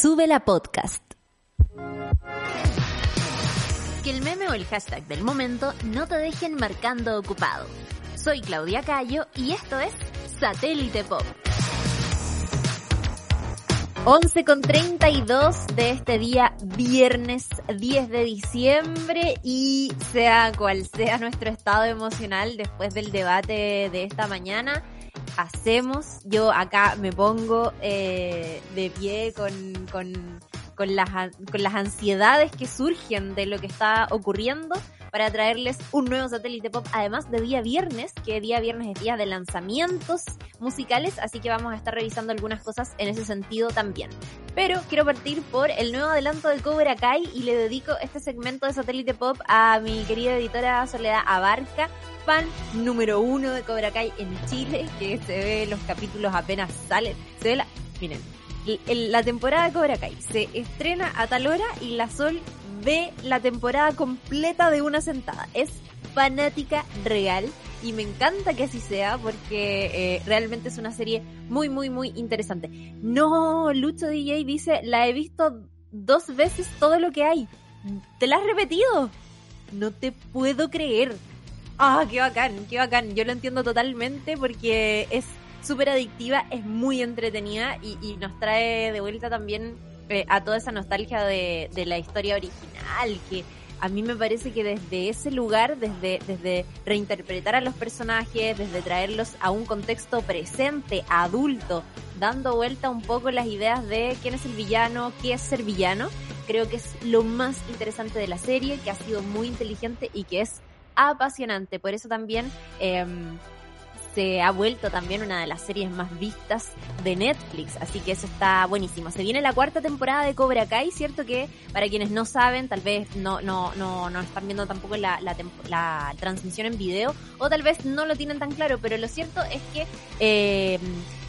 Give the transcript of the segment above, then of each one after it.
Sube la podcast. Que el meme o el hashtag del momento no te dejen marcando ocupado. Soy Claudia Cayo y esto es Satélite Pop. 11 con 32 de este día viernes 10 de diciembre y sea cual sea nuestro estado emocional después del debate de esta mañana, hacemos, yo acá me pongo eh, de pie con, con, con, las, con las ansiedades que surgen de lo que está ocurriendo para traerles un nuevo satélite pop, además de día viernes, que día viernes es día de lanzamientos musicales, así que vamos a estar revisando algunas cosas en ese sentido también. Pero quiero partir por el nuevo adelanto de Cobra Kai y le dedico este segmento de satélite pop a mi querida editora Soledad Abarca, fan número uno de Cobra Kai en Chile, que se ve los capítulos apenas salen. Se ve la, miren, la temporada de Cobra Kai se estrena a tal hora y la Sol ve la temporada completa de una sentada. Es fanática real y me encanta que así sea porque eh, realmente es una serie muy, muy, muy interesante. No, Lucho DJ dice, la he visto dos veces todo lo que hay. ¿Te la has repetido? No te puedo creer. Ah, qué bacán, qué bacán. Yo lo entiendo totalmente porque es súper adictiva, es muy entretenida y, y nos trae de vuelta también eh, a toda esa nostalgia de, de la historia original, que a mí me parece que desde ese lugar, desde, desde reinterpretar a los personajes, desde traerlos a un contexto presente, adulto, dando vuelta un poco las ideas de quién es el villano, qué es ser villano, creo que es lo más interesante de la serie, que ha sido muy inteligente y que es apasionante. Por eso también eh, se ha vuelto también una de las series más vistas de Netflix, así que eso está buenísimo. Se viene la cuarta temporada de Cobra Kai, cierto que para quienes no saben, tal vez no no no no están viendo tampoco la, la, la transmisión en video o tal vez no lo tienen tan claro, pero lo cierto es que eh,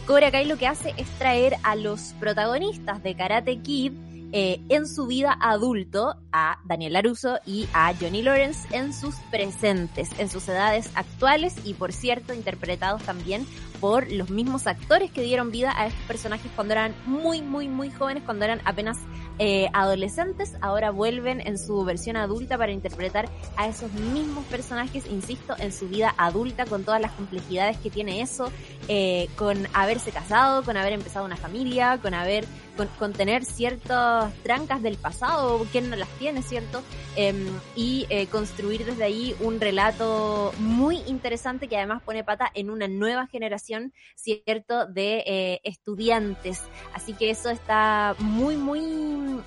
Cobra Kai lo que hace es traer a los protagonistas de Karate Kid eh, en su vida adulto a Daniel Laruso y a Johnny Lawrence en sus presentes, en sus edades actuales y por cierto interpretados también por los mismos actores que dieron vida a estos personajes cuando eran muy, muy, muy jóvenes, cuando eran apenas eh, adolescentes, ahora vuelven en su versión adulta para interpretar a esos mismos personajes, insisto, en su vida adulta con todas las complejidades que tiene eso, eh, con haberse casado, con haber empezado una familia, con haber con, tener ciertas trancas del pasado, quién no las tiene, ¿cierto? Em, y eh, construir desde ahí un relato muy interesante que además pone pata en una nueva generación, ¿cierto? De eh, estudiantes. Así que eso está muy, muy,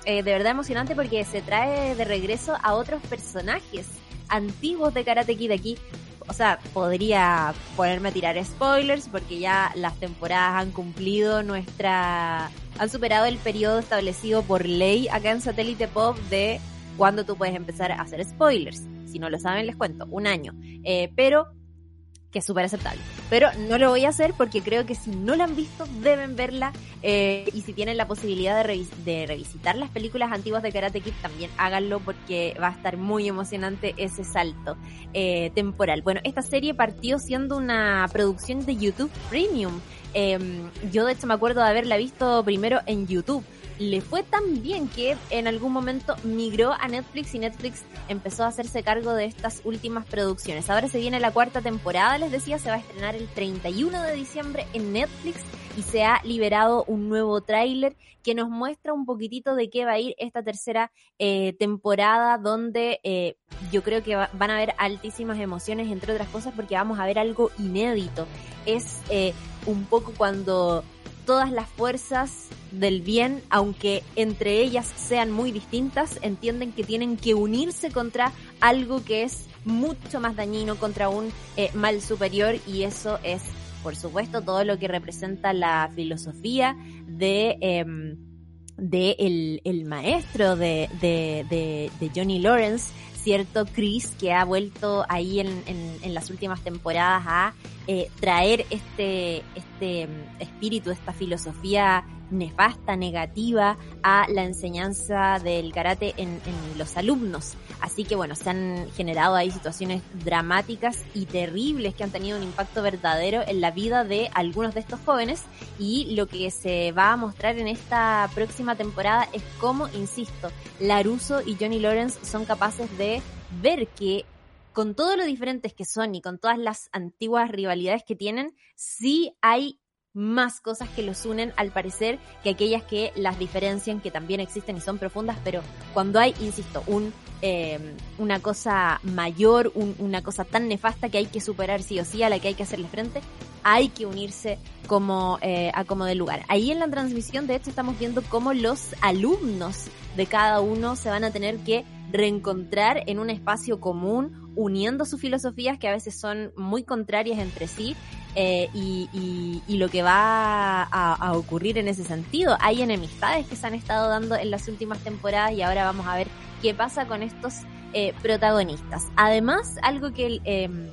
eh, de verdad emocionante porque se trae de regreso a otros personajes antiguos de Karate Kid aquí o sea, podría ponerme a tirar spoilers porque ya las temporadas han cumplido nuestra, han superado el periodo establecido por ley acá en Satélite Pop de cuando tú puedes empezar a hacer spoilers. Si no lo saben, les cuento, un año. Eh, pero que es súper aceptable. Pero no lo voy a hacer porque creo que si no la han visto, deben verla. Eh, y si tienen la posibilidad de, de, revisitar las películas antiguas de Karate Kid, también háganlo porque va a estar muy emocionante ese salto eh, temporal. Bueno, esta serie partió siendo una producción de YouTube Premium. Eh, yo de hecho me acuerdo de haberla visto primero en YouTube le fue tan bien que en algún momento migró a Netflix y Netflix empezó a hacerse cargo de estas últimas producciones. Ahora se viene la cuarta temporada, les decía, se va a estrenar el 31 de diciembre en Netflix y se ha liberado un nuevo tráiler que nos muestra un poquitito de qué va a ir esta tercera eh, temporada donde eh, yo creo que va, van a haber altísimas emociones entre otras cosas porque vamos a ver algo inédito. Es eh, un poco cuando todas las fuerzas del bien, aunque entre ellas sean muy distintas, entienden que tienen que unirse contra algo que es mucho más dañino, contra un eh, mal superior y eso es por supuesto, todo lo que representa la filosofía de... Em, de el, el maestro de, de, Johnny Lawrence, cierto Chris que ha vuelto ahí en, en, las últimas temporadas a eh, traer este, este mm, espíritu, esta filosofía nefasta, negativa a la enseñanza del karate en, los alumnos. Así que bueno, se han generado ahí situaciones dramáticas y terribles que han tenido un impacto verdadero en la vida de algunos de estos jóvenes y lo que se va a mostrar en esta próxima temporada es cómo, insisto, Laruso y Johnny Lawrence son capaces de ver que con todo lo diferentes que son y con todas las antiguas rivalidades que tienen, sí hay más cosas que los unen al parecer que aquellas que las diferencian, que también existen y son profundas, pero cuando hay, insisto, un eh, una cosa mayor, una cosa tan nefasta que hay que superar sí o sí, a la que hay que hacerle frente, hay que unirse como eh, a como de lugar. Ahí en la transmisión, de hecho, estamos viendo cómo los alumnos de cada uno se van a tener que reencontrar en un espacio común, uniendo sus filosofías que a veces son muy contrarias entre sí eh, y, lo que va a, ocurrir en ese sentido. Hay enemistades que se han estado dando en las últimas temporadas y ahora vamos a ver qué pasa con estos eh, protagonistas. Además, algo que, em,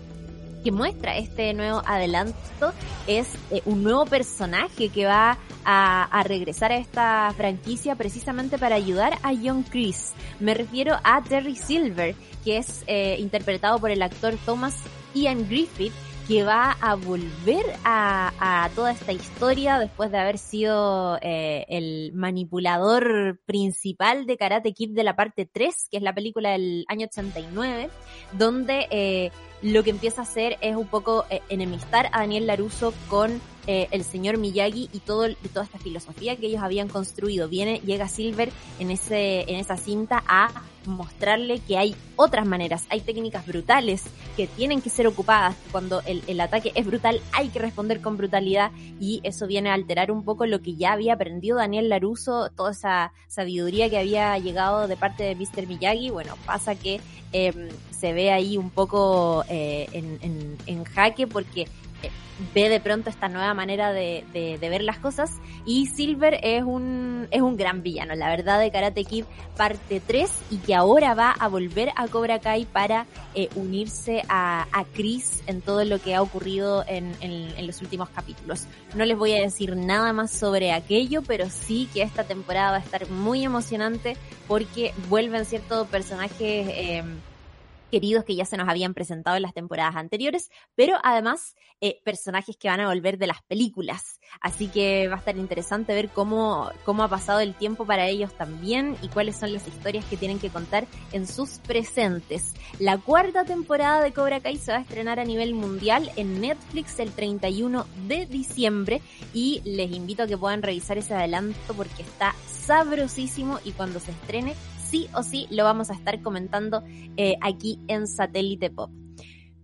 que muestra este nuevo adelanto es eh, un nuevo personaje que va a, a, regresar a esta franquicia precisamente para ayudar a John Chris. Me refiero a Terry Silver, que es interpretado por el actor Thomas Ian Griffith que va a volver a, toda esta historia después de haber sido eh, el manipulador principal de Karate Kid de la parte 3, que es la película del año 89, donde eh, lo que empieza a hacer es un poco eh, enemistar a Daniel Laruso con eh, el señor Miyagi y todo toda esta filosofía que ellos habían construido. Viene, llega Silver en ese, en esa cinta a mostrarle que hay otras maneras, hay técnicas brutales que tienen que ser ocupadas. Cuando el, ataque es brutal, hay que responder con brutalidad y eso viene a alterar un poco lo que ya había aprendido Daniel Laruso, toda esa sabiduría que había llegado de parte de Mr. Miyagi. Bueno, pasa que eh, se ve ahí un poco eh, en, en, jaque porque ve de pronto esta nueva manera de, de, de, ver las cosas y Silver es un, es un gran villano, la verdad de Karate Kid parte 3 y que ahora va a volver a Cobra Kai para eh, unirse a, a, Chris en todo lo que ha ocurrido en, en, en, los últimos capítulos. No les voy a decir nada más sobre aquello, pero sí que esta temporada va a estar muy emocionante porque vuelven ciertos personajes eh, queridos que ya se nos habían presentado en las temporadas anteriores, pero además eh, personajes que van a volver de las películas. Así que va a estar interesante ver cómo, cómo ha pasado el tiempo para ellos también y cuáles son las historias que tienen que contar en sus presentes. La cuarta temporada de Cobra Kai se va a estrenar a nivel mundial en Netflix el 31 de diciembre y les invito a que puedan revisar ese adelanto porque está sabrosísimo y cuando se estrene sí o sí lo vamos a estar comentando eh, aquí en Satélite Pop.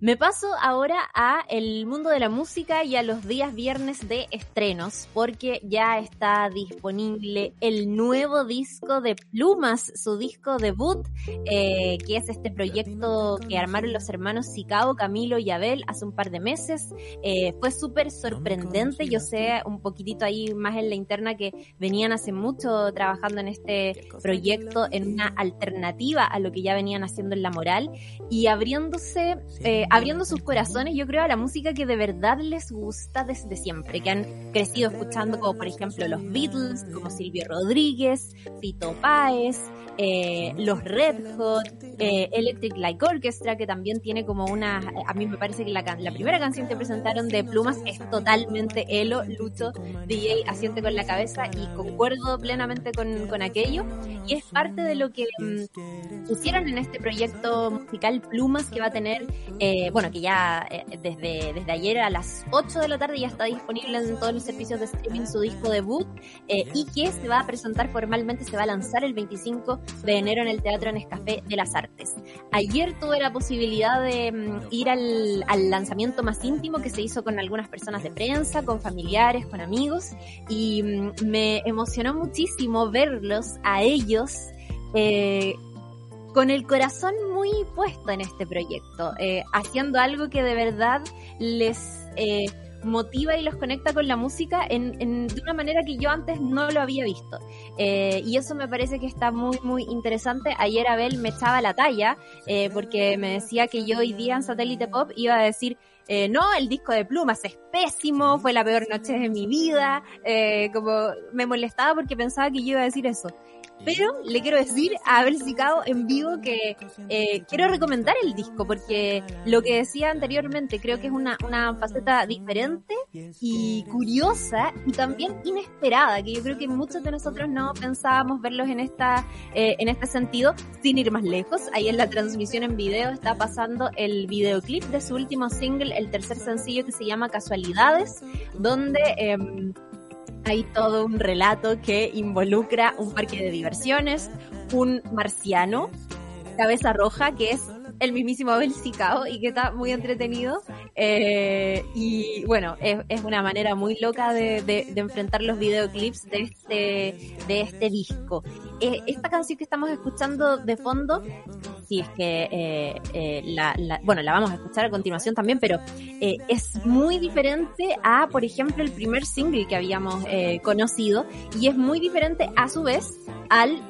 Me paso ahora a el mundo de la música y a los días viernes de estrenos, porque ya está disponible el nuevo disco de Plumas, su disco debut, eh, que es este proyecto que armaron los hermanos Sicao, Camilo y Abel hace un par de meses. Eh, fue súper sorprendente, yo sé un poquitito ahí más en la interna que venían hace mucho trabajando en este proyecto, en una alternativa a lo que ya venían haciendo en la moral. Y abriéndose... Eh, abriendo sus corazones, yo creo, a la música que de verdad les gusta desde siempre, que han crecido escuchando como por ejemplo los Beatles, como Silvio Rodríguez, Fito Páez, eh, los Red Hot, eh, Electric Light Orchestra, que también tiene como una, a mí me parece que la, primera canción que presentaron de Plumas es totalmente Elo, Lucho, DJ, asiente con la cabeza y concuerdo plenamente con, con aquello. Y es parte de lo que mm, pusieron en este proyecto musical Plumas que va a tener, eh, bueno, que ya eh, desde, desde ayer a las 8 de la tarde ya está disponible en todos los servicios de streaming su disco debut eh, y que se va a presentar formalmente, se va a lanzar el 25 de enero en el Teatro Nescafé de las Artes. Ayer tuve la posibilidad de mm, ir al, al, lanzamiento más íntimo que se hizo con algunas personas de prensa, con familiares, con amigos, y mm, me emocionó muchísimo verlos a ellos. Eh, con el corazón muy puesto en este proyecto, eh, haciendo algo que de verdad les eh, motiva y los conecta con la música en, de una manera que yo antes no lo había visto. Eh, y eso me parece que está muy, muy interesante. Ayer Abel me echaba la talla porque me decía que yo hoy día en Satélite Pop iba a decir no, el disco de plumas es pésimo, fue la peor noche de mi vida, como me molestaba porque pensaba que yo iba a decir eso. Pero le quiero decir a Abel Sicao en vivo que eh, quiero recomendar el disco porque lo que decía anteriormente creo que es una, una faceta diferente y curiosa y también inesperada que yo creo que muchos de nosotros no pensábamos verlos en esta eh, en este sentido sin ir más lejos. Ahí en la transmisión en video está pasando el videoclip de su último single el tercer sencillo que se llama Casualidades donde eh, hay todo un relato que involucra un parque de diversiones, un marciano, cabeza roja, que es el mismísimo Abel Sicao y que está muy entretenido. Eh, y bueno, es, una manera muy loca de, enfrentar los videoclips de este, de este disco. Eh, esta canción que estamos escuchando de fondo, si es que eh, la, la, bueno, la vamos a escuchar a continuación también, pero es muy diferente a, por ejemplo, el primer single que habíamos conocido y es muy diferente a su vez al,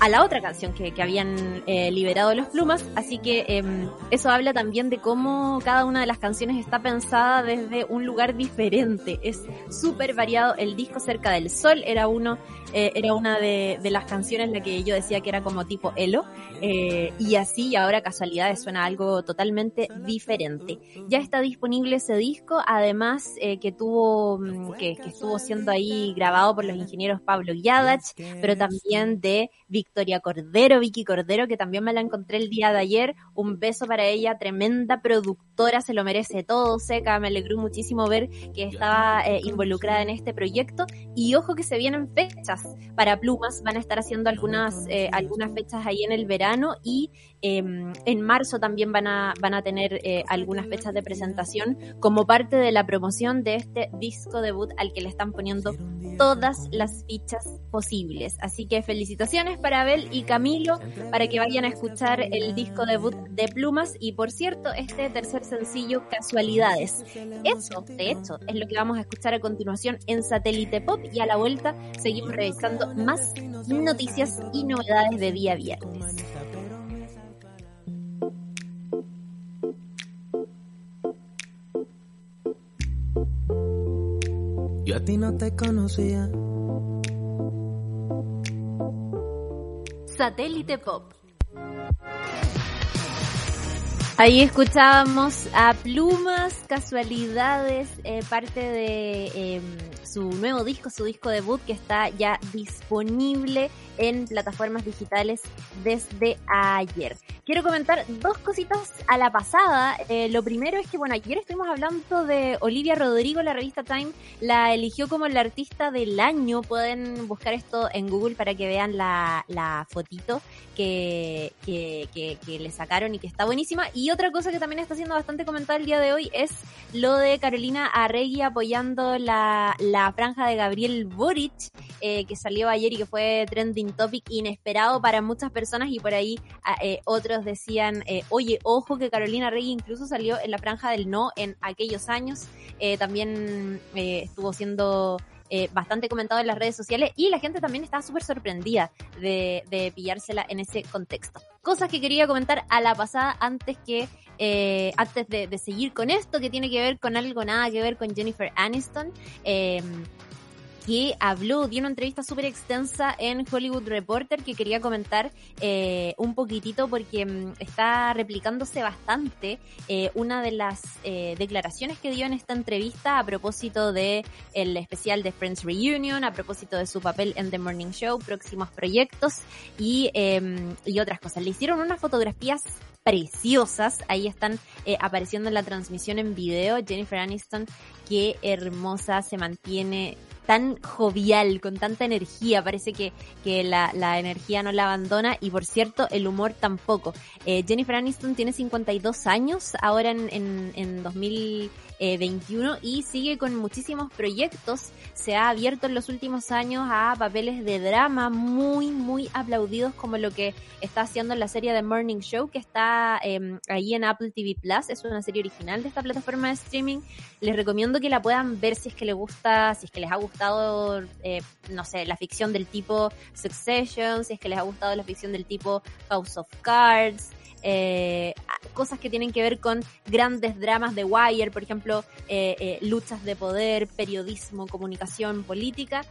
a la otra canción que, habían liberado los plumas, así que eh, eso habla también de cómo cada una de las canciones está pensada desde un lugar diferente, es súper variado, el disco Cerca del Sol era uno, eh, era una de, las canciones la que yo decía que era como tipo Elo, eh, y así ahora casualidades suena algo totalmente diferente. Ya está disponible ese disco, además eh, que tuvo, mm, que, que estuvo siendo ahí grabado por los ingenieros Pablo Yadach, pero también de Victoria Cordero, Vicky Cordero, que también me la encontré el día de ayer. Un beso para ella, tremenda productora, se lo merece todo, seca. Me alegró muchísimo ver que estaba eh, involucrada en este proyecto. Y ojo que se vienen fechas para Plumas, van a estar haciendo algunas, eh, algunas fechas ahí en el verano y eh, en marzo también van a, van a tener eh, algunas fechas de presentación como parte de la promoción de este disco debut al que le están poniendo todas las fichas posibles. Así que felicitaciones para Abel y Camilo para que vayan a escuchar el disco debut de Plumas y por cierto este tercer sencillo Casualidades. Eso, de hecho, es lo que vamos a escuchar a continuación en Satélite Pop y a la vuelta seguimos revisando más noticias y novedades de día viernes. Yo a ti no te conocía. Satélite Pop. Ahí escuchábamos a Plumas, Casualidades, eh, parte de eh, su nuevo disco, su disco debut que está ya disponible en plataformas digitales desde ayer. Quiero comentar dos cositas a la pasada. Eh, lo primero es que, bueno, ayer estuvimos hablando de Olivia Rodrigo, la revista Time la eligió como la artista del año. Pueden buscar esto en Google para que vean la, la fotito que, que, que, le sacaron y que está buenísima. Y otra cosa que también está siendo bastante comentada el día de hoy es lo de Carolina Arregui apoyando la, la franja de Gabriel Boric, eh, que salió ayer y que fue trending topic inesperado para muchas personas y por ahí eh, otros decían, eh, oye, ojo que Carolina Rey incluso salió en la franja del no en aquellos años, también estuvo siendo eh, bastante comentado en las redes sociales y la gente también estaba súper sorprendida de, pillársela en ese contexto. Cosas que quería comentar a la pasada antes que eh, antes de, de, seguir con esto que tiene que ver con algo nada que ver con Jennifer Aniston. Eh, que habló, dio una entrevista súper extensa en Hollywood Reporter que quería comentar eh, un poquitito porque um, está replicándose bastante eh, una de las eh, declaraciones que dio en esta entrevista a propósito de el especial de Friends Reunion, a propósito de su papel en The Morning Show, próximos proyectos y, y otras cosas. Le hicieron unas fotografías preciosas. Ahí están eh, apareciendo en la transmisión en video. Jennifer Aniston, qué hermosa, se mantiene tan jovial, con tanta energía. Parece que, que la, la, energía no la abandona y por cierto, el humor tampoco. Eh, Jennifer Aniston tiene 52 años, ahora en, en, en 2000 21 y sigue con muchísimos proyectos. Se ha abierto en los últimos años a papeles de drama muy, muy aplaudidos como lo que está haciendo en la serie de Morning Show que está eh, ahí en Apple TV Plus. Es una serie original de esta plataforma de streaming. Les recomiendo que la puedan ver si es que les gusta, si es que les ha gustado, eh, no sé, la ficción del tipo Succession, si es que les ha gustado la ficción del tipo House of Cards eh, cosas que tienen que ver con grandes dramas de Wire, por ejemplo, eh, eh, luchas de poder, periodismo, comunicación, política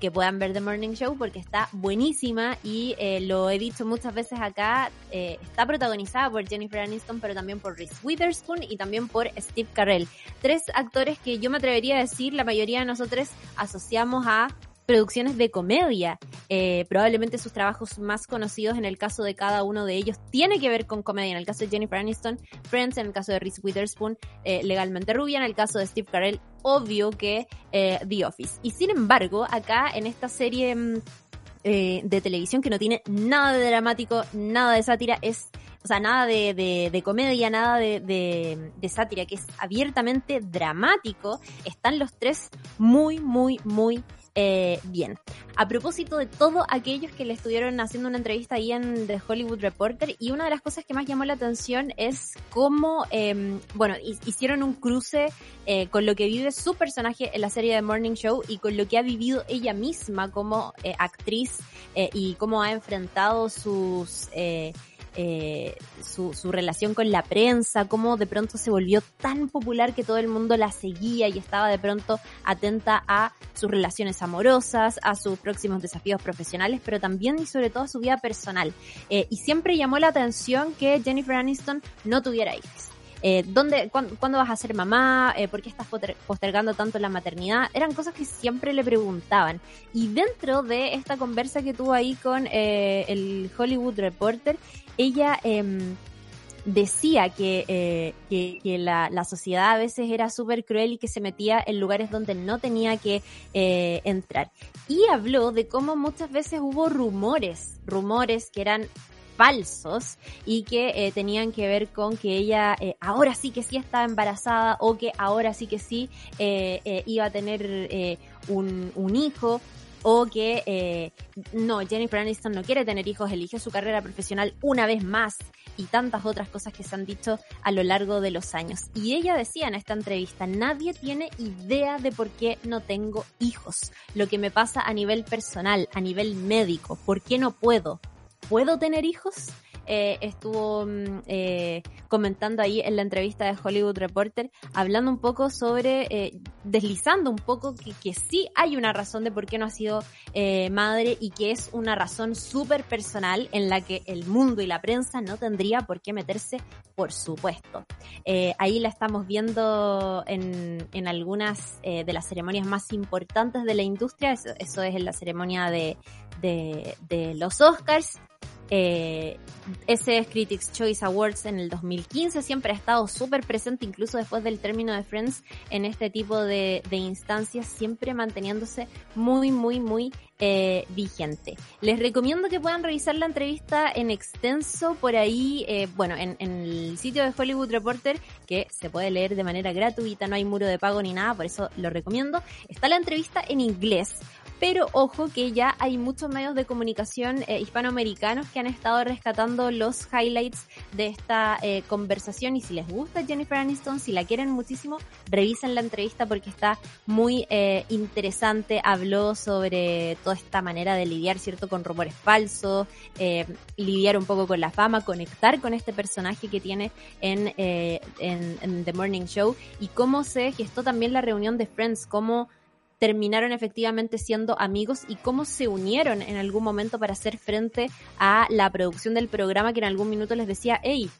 que puedan ver The Morning Show porque está buenísima y eh, lo he dicho muchas veces acá, eh, está protagonizada por Jennifer Aniston pero también por Reese Witherspoon y también por Steve Carell. Tres actores que yo me atrevería a decir la mayoría de nosotros asociamos a producciones de comedia. Eh, probablemente sus trabajos más conocidos en el caso de cada uno de ellos tiene que ver con comedia. En el caso de Jennifer Aniston, Friends, en el caso de Reese Witherspoon, eh, Legalmente Rubia, en el caso de Steve Carell, obvio que eh, The Office. Y sin embargo, acá en esta serie mm, eh, de televisión que no tiene nada de dramático, nada de sátira, es o sea, nada de, de, de comedia, nada de, de, de, sátira, que es abiertamente dramático, están los tres muy, muy, muy eh, bien. A propósito de todos aquellos que le estuvieron haciendo una entrevista ahí en The Hollywood Reporter, y una de las cosas que más llamó la atención es cómo, eh, bueno, hicieron un cruce eh, con lo que vive su personaje en la serie de Morning Show y con lo que ha vivido ella misma como eh, actriz eh, y cómo ha enfrentado sus... Eh, su, su, relación con la prensa, cómo de pronto se volvió tan popular que todo el mundo la seguía y estaba de pronto atenta a sus relaciones amorosas, a sus próximos desafíos profesionales, pero también y sobre todo a su vida personal. Eh, y siempre llamó la atención que Jennifer Aniston no tuviera hijos. Eh, ¿dónde, cuándo, vas a ser mamá? Eh, ¿Por qué estás postergando tanto la maternidad? Eran cosas que siempre le preguntaban. Y dentro de esta conversa que tuvo ahí con eh, el Hollywood Reporter, ella eh, decía que, que, la, la, sociedad a veces era súper cruel y que se metía en lugares donde no tenía que entrar. Y habló de cómo muchas veces hubo rumores, rumores que eran falsos y que eh, tenían que ver con que ella eh, ahora sí que sí estaba embarazada o que ahora sí que sí eh, iba a tener un, un hijo o que no, Jennifer Aniston no quiere tener hijos, eligió su carrera profesional una vez más y tantas otras cosas que se han dicho a lo largo de los años. Y ella decía en esta entrevista, nadie tiene idea de por qué no tengo hijos, lo que me pasa a nivel personal, a nivel médico, por qué no puedo. ¿Puedo tener hijos? eh, estuvo mm, eh, comentando ahí en la entrevista de Hollywood Reporter, hablando un poco sobre, eh, deslizando un poco que, que, sí hay una razón de por qué no ha sido madre y que es una razón súper personal en la que el mundo y la prensa no tendría por qué meterse, por supuesto. Ahí la estamos viendo en, en algunas de las ceremonias más importantes de la industria, eso, eso es en la ceremonia de, de los Oscars eh, ese es Critics Choice Awards en el 2015 siempre ha estado súper presente, incluso después del término de Friends, en este tipo de, de instancias, siempre manteniéndose muy, muy, muy eh, vigente. Les recomiendo que puedan revisar la entrevista en extenso por ahí, eh, bueno, en, en, el sitio de Hollywood Reporter, que se puede leer de manera gratuita, no hay muro de pago ni nada, por eso lo recomiendo. Está la entrevista en inglés pero ojo que ya hay muchos medios de comunicación eh, hispanoamericanos que han estado rescatando los highlights de esta eh, conversación. Y si les gusta Jennifer Aniston, si la quieren muchísimo, revisen la entrevista porque está muy eh, interesante, habló sobre toda esta manera de lidiar, ¿cierto?, con rumores falsos, lidiar un poco con la fama, conectar con este personaje que tiene en, en, en The Morning Show. Y cómo se gestó también la reunión de Friends, cómo terminaron efectivamente siendo amigos y cómo se unieron en algún momento para hacer frente a la producción del programa que en algún minuto les decía, hey,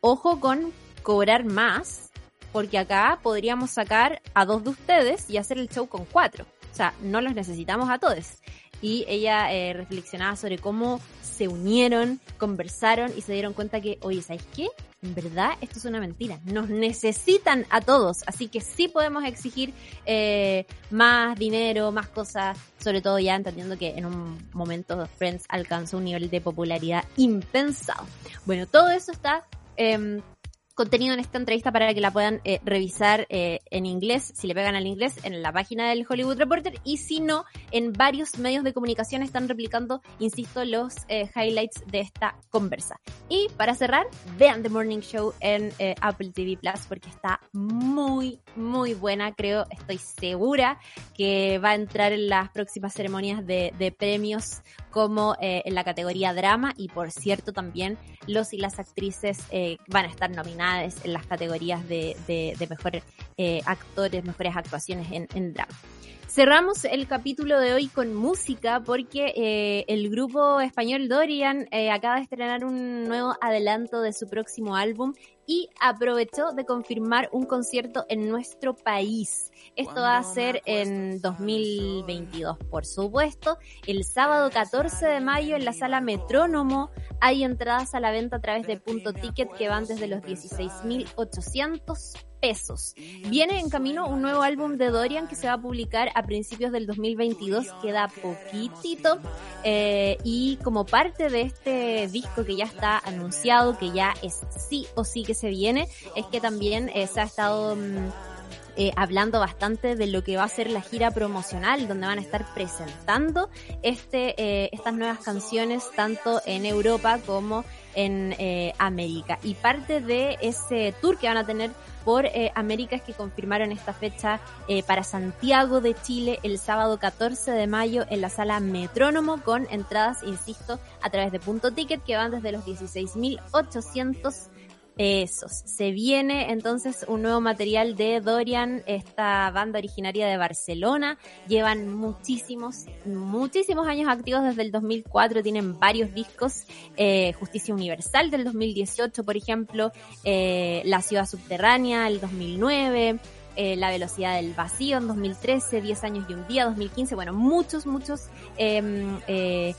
ojo con cobrar más, porque acá podríamos sacar a dos de ustedes y hacer el show con cuatro. O sea, no los necesitamos a todos. Y ella eh, reflexionaba sobre cómo se unieron, conversaron y se dieron cuenta que, oye, ¿sabes qué? En verdad, esto es una mentira. Nos necesitan a todos, así que sí podemos exigir eh, más dinero, más cosas, sobre todo ya entendiendo que en un momento Friends alcanzó un nivel de popularidad impensado. Bueno, todo eso está eh, contenido en esta entrevista para que la puedan eh, revisar eh, en inglés, si le pegan al inglés, en la página del Hollywood Reporter y si no, en varios medios de comunicación están replicando, insisto, los eh, highlights de esta conversa. Y para cerrar, vean The Morning Show en Apple TV Plus porque está muy, muy buena, creo, estoy segura que va a entrar en las próximas ceremonias de, de premios como en la categoría drama y por cierto también los y las actrices van a estar nominadas en las categorías de, de, mejores eh, actores, mejores actuaciones en, en drama. Cerramos el capítulo de hoy con música porque eh, el grupo español Dorian eh, acaba de estrenar un nuevo adelanto de su próximo álbum y aprovechó de confirmar un concierto en nuestro país. Esto va a ser en 2022, por supuesto. El sábado 14 de mayo en la sala Metrónomo hay entradas a la venta a través de Punto Ticket que van desde los 16.800 pesos. Viene en camino un nuevo álbum de Dorian que se va a publicar a principios del 2022, queda poquitito. Eh, y como parte de este disco que ya está anunciado, que ya es sí o sí que se viene, es que también eh, se ha estado... Mm, eh, hablando bastante de lo que va a ser la gira promocional, donde van a estar presentando este, eh, estas nuevas canciones tanto en Europa como en eh, América. Y parte de ese tour que van a tener por eh, América es que confirmaron esta fecha eh, para Santiago de Chile el sábado 14 de mayo en la sala Metrónomo con entradas, insisto, a través de punto ticket que van desde los 16.800 pesos. Se viene entonces un nuevo material de Dorian, esta banda originaria de Barcelona. Llevan muchísimos, muchísimos años activos desde el 2004, tienen varios discos. Eh, Justicia Universal del 2018, por ejemplo, eh, La Ciudad Subterránea el 2009. Eh, la velocidad del vacío en 2013, 10 años y un día, 2015, bueno, muchos, muchos em, eh,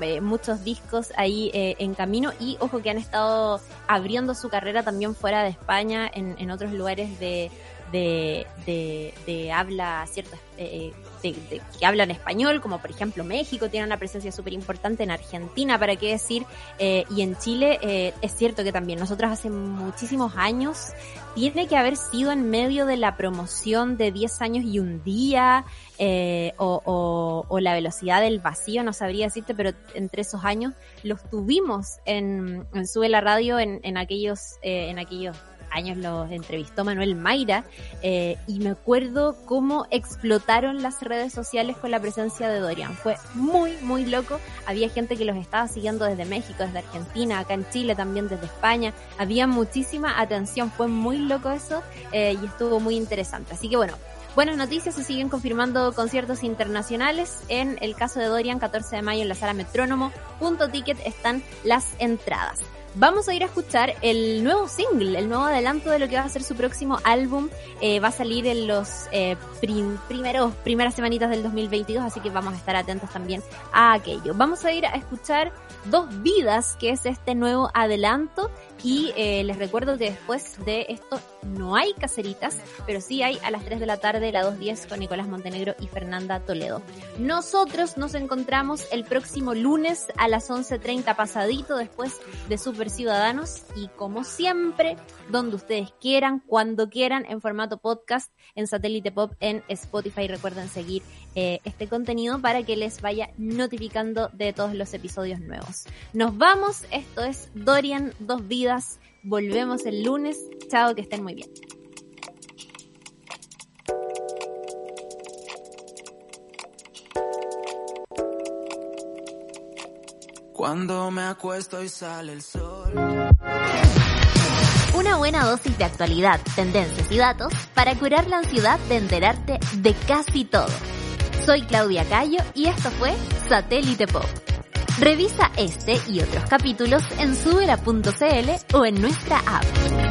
eh, muchos discos ahí eh, en camino. Y ojo que han estado abriendo su carrera también fuera de España en, en otros lugares de, de, de, habla cierto eh, de, que hablan español, como por ejemplo México tiene una presencia súper importante, en Argentina, para qué decir, eh, y en Chile eh, es cierto que también nosotros hace muchísimos años tiene que haber sido en medio de la promoción de 10 años y un día, eh, o, o, la velocidad del vacío, no sabría decirte, pero entre esos años los tuvimos en, en Sube la Radio en, en aquellos, eh, en aquellos años los entrevistó Manuel Mayra eh, y me acuerdo cómo explotaron las redes sociales con la presencia de Dorian. Fue muy, muy loco. Había gente que los estaba siguiendo desde México, desde Argentina, acá en Chile también desde España. Había muchísima atención. Fue muy loco eso eh, y estuvo muy interesante. Así que bueno, Buenas noticias, se siguen confirmando conciertos internacionales. En el caso de Dorian, 14 de mayo en la sala Metrónomo. Punto ticket están las entradas vamos a ir a escuchar el nuevo single, el nuevo adelanto de lo que va a ser su próximo álbum. Eh, va a salir en los eh, primeros, primeras semanitas del 2022, así que vamos a estar atentos también a aquello. Vamos a ir a escuchar Dos Vidas, que es este nuevo adelanto. Y eh, les recuerdo que después de esto no hay caseritas, pero sí hay a las 3 de la tarde la 2.10 con Nicolás Montenegro y Fernanda Toledo. Nosotros nos encontramos el próximo lunes a las 11.30 pasadito después de Ciudadanos y como siempre, donde ustedes quieran, cuando quieran, en formato podcast, en Satélite Pop, en Spotify. Recuerden seguir eh, este contenido para que les vaya notificando de todos los episodios nuevos. Nos vamos, esto es Dorian Dos Vidas Volvemos el lunes. Chao, que estén muy bien. Cuando me acuesto y sale el sol. Una buena dosis de actualidad, tendencias y datos para curar la ansiedad de enterarte de casi todo. Soy Claudia Cayo y esto fue Satélite Pop. Revisa este y otros capítulos en subera.cl o en nuestra app.